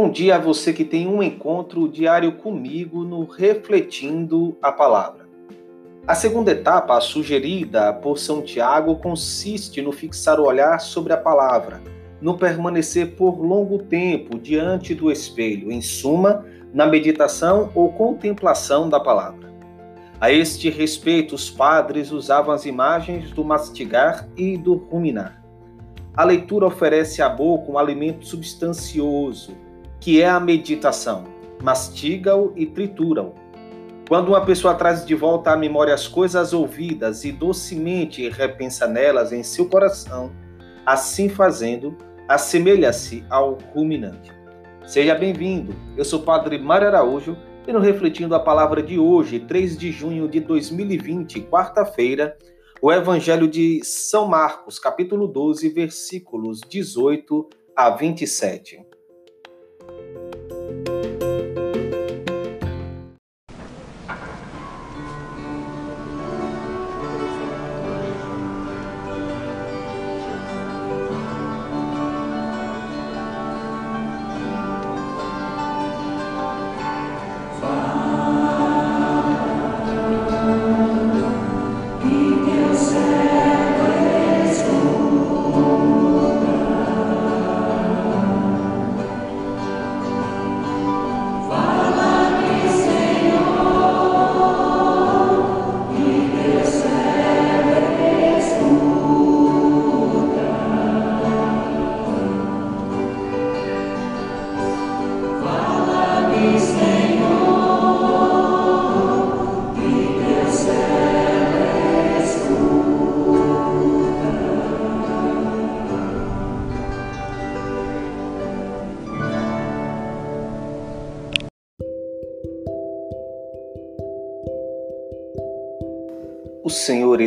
Bom dia a você que tem um encontro diário comigo no Refletindo a Palavra. A segunda etapa, sugerida por São Tiago, consiste no fixar o olhar sobre a palavra, no permanecer por longo tempo diante do espelho, em suma, na meditação ou contemplação da palavra. A este respeito, os padres usavam as imagens do mastigar e do ruminar. A leitura oferece à boca um alimento substancioso, que é a meditação. Mastiga-o e tritura-o. Quando uma pessoa traz de volta à memória as coisas ouvidas e docemente repensa nelas em seu coração, assim fazendo, assemelha-se ao ruminante. Seja bem-vindo. Eu sou o Padre Mário Araújo e no Refletindo a Palavra de hoje, 3 de junho de 2020, quarta-feira, o Evangelho de São Marcos, capítulo 12, versículos 18 a 27.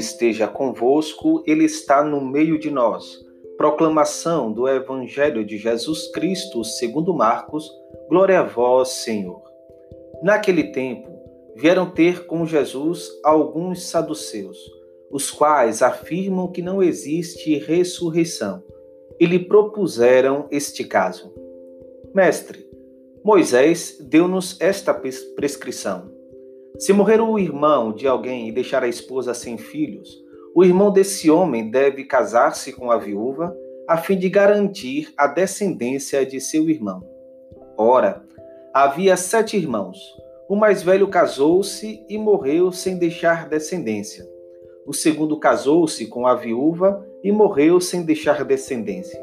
Esteja convosco, Ele está no meio de nós. Proclamação do Evangelho de Jesus Cristo, segundo Marcos. Glória a vós, Senhor. Naquele tempo, vieram ter com Jesus alguns saduceus, os quais afirmam que não existe ressurreição, e lhe propuseram este caso: Mestre, Moisés deu-nos esta prescrição se morrer o irmão de alguém e deixar a esposa sem filhos, o irmão desse homem deve casar-se com a viúva, a fim de garantir a descendência de seu irmão. Ora, havia sete irmãos. O mais velho casou-se e morreu sem deixar descendência. O segundo casou-se com a viúva e morreu sem deixar descendência.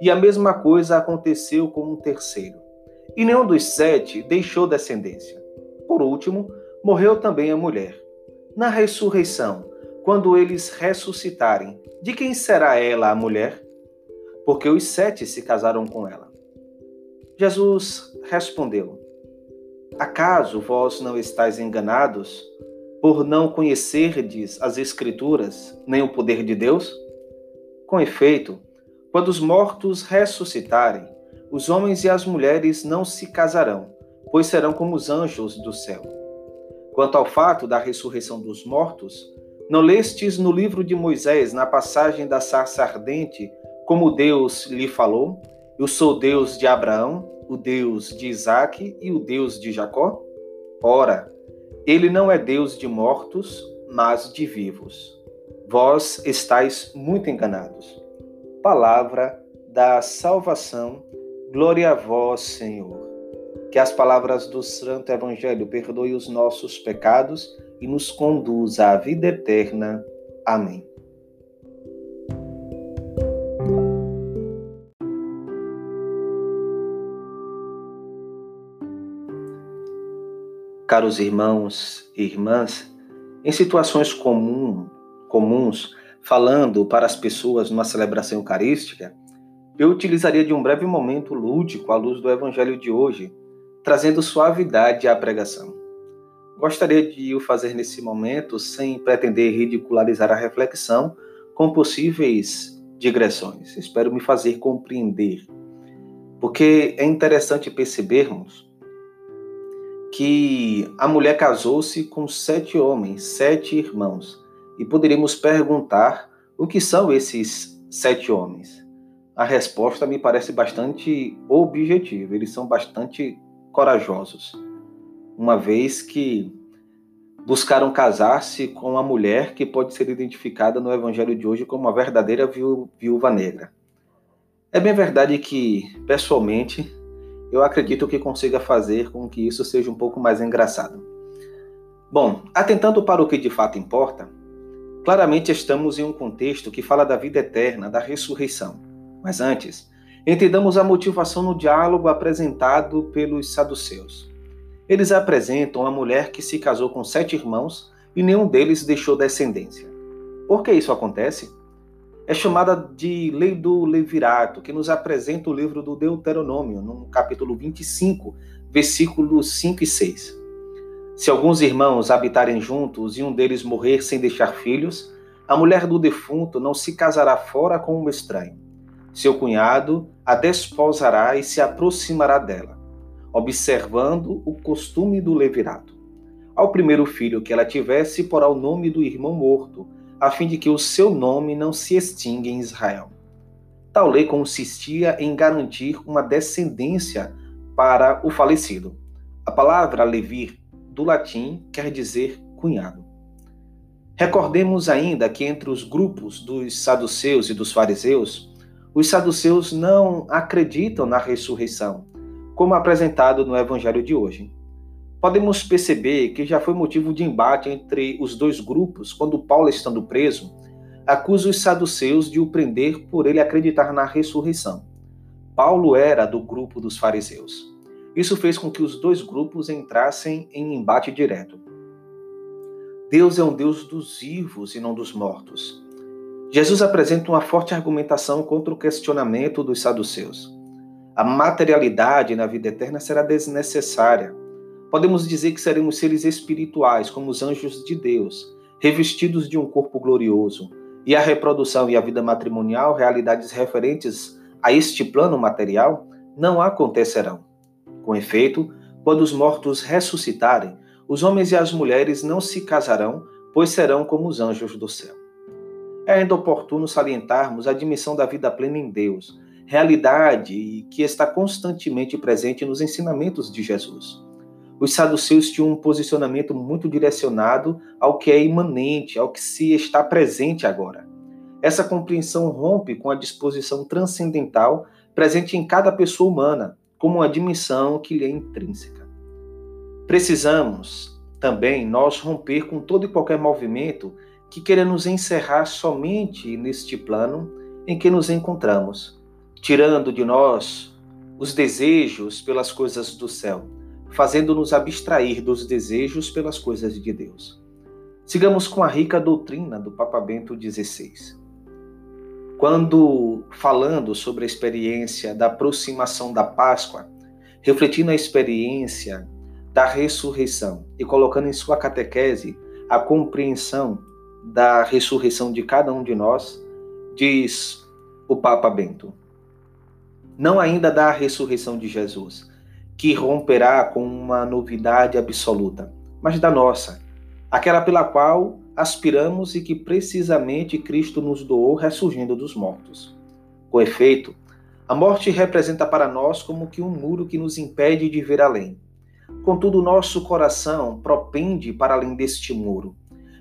E a mesma coisa aconteceu com o terceiro. E nenhum dos sete deixou descendência. Por último, morreu também a mulher. Na ressurreição, quando eles ressuscitarem, de quem será ela a mulher? Porque os sete se casaram com ela. Jesus respondeu: Acaso vós não estáis enganados por não conhecerdes as Escrituras nem o poder de Deus? Com efeito, quando os mortos ressuscitarem, os homens e as mulheres não se casarão, pois serão como os anjos do céu. Quanto ao fato da ressurreição dos mortos, não lestes no livro de Moisés, na passagem da sarça ardente, como Deus lhe falou: Eu sou Deus de Abraão, o Deus de Isaque e o Deus de Jacó? Ora, ele não é Deus de mortos, mas de vivos. Vós estáis muito enganados. Palavra da salvação, glória a vós, Senhor. Que as palavras do Santo Evangelho perdoem os nossos pecados e nos conduza à vida eterna. Amém. Caros irmãos e irmãs, em situações comum, comuns, falando para as pessoas numa celebração eucarística, eu utilizaria de um breve momento lúdico à luz do Evangelho de hoje, trazendo suavidade à pregação. Gostaria de o fazer nesse momento sem pretender ridicularizar a reflexão com possíveis digressões. Espero me fazer compreender, porque é interessante percebermos que a mulher casou-se com sete homens, sete irmãos, e poderíamos perguntar o que são esses sete homens. a resposta me parece bastante objetiva. Eles são bastante corajosos, uma vez que buscaram casar-se com uma mulher que pode ser identificada no evangelho de hoje como uma verdadeira viúva negra. É bem verdade que, pessoalmente, eu acredito que consiga fazer com que isso seja um pouco mais engraçado. Bom, atentando para o que de fato importa, claramente estamos em um contexto que fala da vida eterna, da ressurreição. Mas antes, entendamos a motivação no diálogo apresentado pelos saduceus. Eles apresentam a mulher que se casou com sete irmãos e nenhum deles deixou descendência. Por que isso acontece? é chamada de Lei do Levirato, que nos apresenta o livro do Deuteronômio, no capítulo 25, versículos 5 e 6. Se alguns irmãos habitarem juntos e um deles morrer sem deixar filhos, a mulher do defunto não se casará fora com um estranho. Seu cunhado a desposará e se aproximará dela, observando o costume do levirato. Ao primeiro filho que ela tiver, se porá o nome do irmão morto, a fim de que o seu nome não se extinga em Israel. Tal lei consistia em garantir uma descendência para o falecido. A palavra levir, do latim, quer dizer cunhado. Recordemos ainda que entre os grupos dos saduceus e dos fariseus, os saduceus não acreditam na ressurreição, como apresentado no evangelho de hoje podemos perceber que já foi motivo de embate entre os dois grupos quando Paulo, estando preso, acusa os saduceus de o prender por ele acreditar na ressurreição. Paulo era do grupo dos fariseus. Isso fez com que os dois grupos entrassem em embate direto. Deus é um Deus dos vivos e não dos mortos. Jesus apresenta uma forte argumentação contra o questionamento dos saduceus. A materialidade na vida eterna será desnecessária Podemos dizer que seremos seres espirituais, como os anjos de Deus, revestidos de um corpo glorioso, e a reprodução e a vida matrimonial, realidades referentes a este plano material, não acontecerão. Com efeito, quando os mortos ressuscitarem, os homens e as mulheres não se casarão, pois serão como os anjos do céu. É ainda oportuno salientarmos a dimensão da vida plena em Deus, realidade que está constantemente presente nos ensinamentos de Jesus os saduceus tinham um posicionamento muito direcionado ao que é imanente, ao que se está presente agora. Essa compreensão rompe com a disposição transcendental presente em cada pessoa humana, como uma dimensão que lhe é intrínseca. Precisamos também nós romper com todo e qualquer movimento que queira nos encerrar somente neste plano em que nos encontramos, tirando de nós os desejos pelas coisas do céu fazendo-nos abstrair dos desejos pelas coisas de Deus. Sigamos com a rica doutrina do Papa Bento XVI. Quando falando sobre a experiência da aproximação da Páscoa, refletindo a experiência da ressurreição e colocando em sua catequese a compreensão da ressurreição de cada um de nós, diz o Papa Bento: não ainda da ressurreição de Jesus, que romperá com uma novidade absoluta, mas da nossa, aquela pela qual aspiramos e que precisamente Cristo nos doou ressurgindo dos mortos. Com efeito, a morte representa para nós como que um muro que nos impede de ver além. Contudo, nosso coração propende para além deste muro.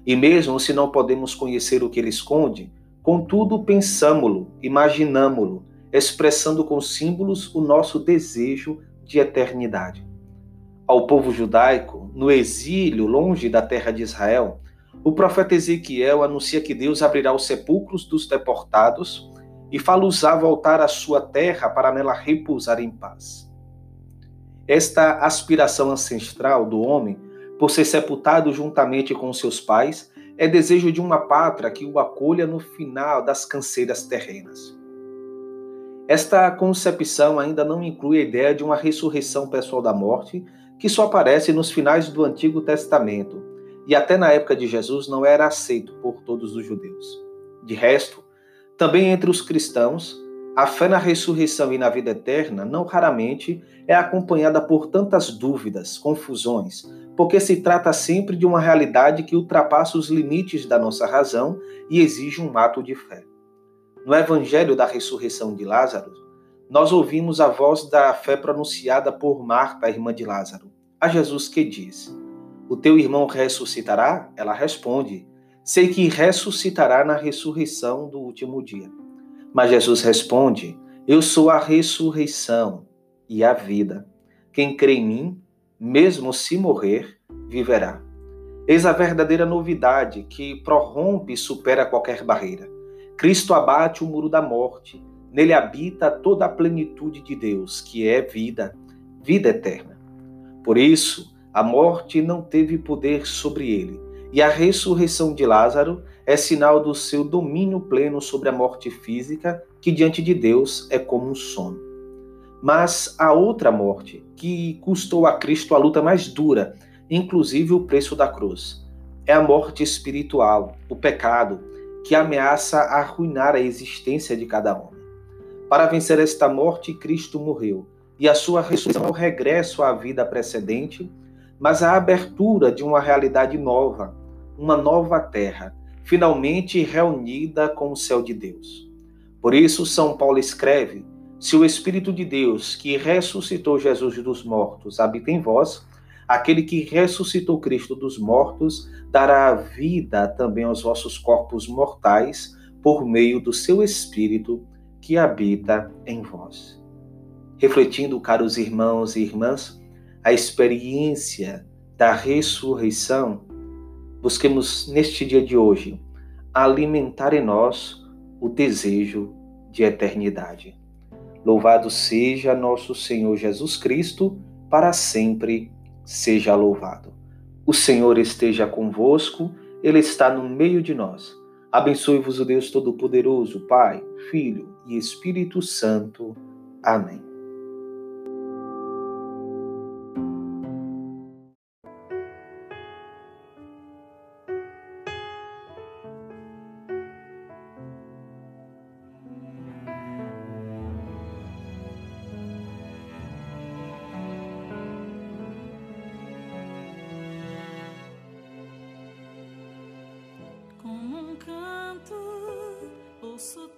E mesmo se não podemos conhecer o que ele esconde, contudo pensamo-lo, imaginamo-lo, expressando com símbolos o nosso desejo de eternidade. Ao povo judaico, no exílio, longe da terra de Israel, o profeta Ezequiel anuncia que Deus abrirá os sepulcros dos deportados e fala-os a voltar à sua terra para nela repousar em paz. Esta aspiração ancestral do homem, por ser sepultado juntamente com seus pais, é desejo de uma pátria que o acolha no final das canseiras terrenas. Esta concepção ainda não inclui a ideia de uma ressurreição pessoal da morte, que só aparece nos finais do Antigo Testamento e até na época de Jesus não era aceito por todos os judeus. De resto, também entre os cristãos, a fé na ressurreição e na vida eterna não raramente é acompanhada por tantas dúvidas, confusões, porque se trata sempre de uma realidade que ultrapassa os limites da nossa razão e exige um ato de fé. No Evangelho da ressurreição de Lázaro, nós ouvimos a voz da fé pronunciada por Marta, irmã de Lázaro, a Jesus que diz: O teu irmão ressuscitará? Ela responde: Sei que ressuscitará na ressurreição do último dia. Mas Jesus responde: Eu sou a ressurreição e a vida. Quem crê em mim, mesmo se morrer, viverá. Eis a verdadeira novidade que prorrompe e supera qualquer barreira. Cristo abate o muro da morte, nele habita toda a plenitude de Deus, que é vida, vida eterna. Por isso, a morte não teve poder sobre ele, e a ressurreição de Lázaro é sinal do seu domínio pleno sobre a morte física, que diante de Deus é como um sono. Mas a outra morte, que custou a Cristo a luta mais dura, inclusive o preço da cruz, é a morte espiritual, o pecado, que ameaça arruinar a existência de cada homem. Para vencer esta morte, Cristo morreu, e a sua ressurreição é o regresso à vida precedente, mas a abertura de uma realidade nova, uma nova terra, finalmente reunida com o céu de Deus. Por isso, São Paulo escreve: Se o Espírito de Deus, que ressuscitou Jesus dos mortos, habita em vós, aquele que ressuscitou Cristo dos mortos dará vida também aos vossos corpos mortais por meio do seu Espírito que habita em vós. Refletindo, caros irmãos e irmãs, a experiência da ressurreição, busquemos neste dia de hoje alimentar em nós o desejo de eternidade. Louvado seja nosso Senhor Jesus Cristo, para sempre seja louvado. O Senhor esteja convosco, Ele está no meio de nós. Abençoe-vos o Deus Todo-Poderoso, Pai, Filho e Espírito Santo. Amém. Ouço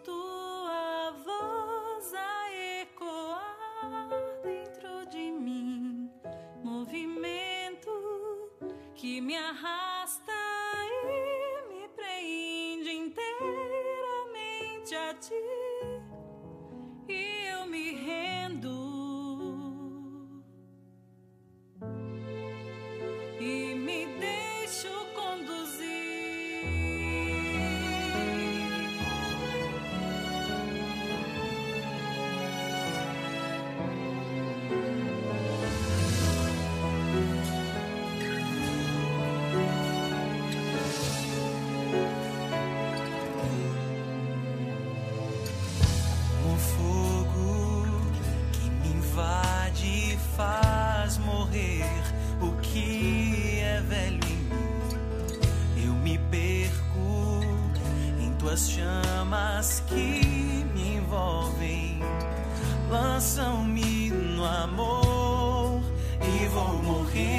lançam-me no amor e vou morrendo.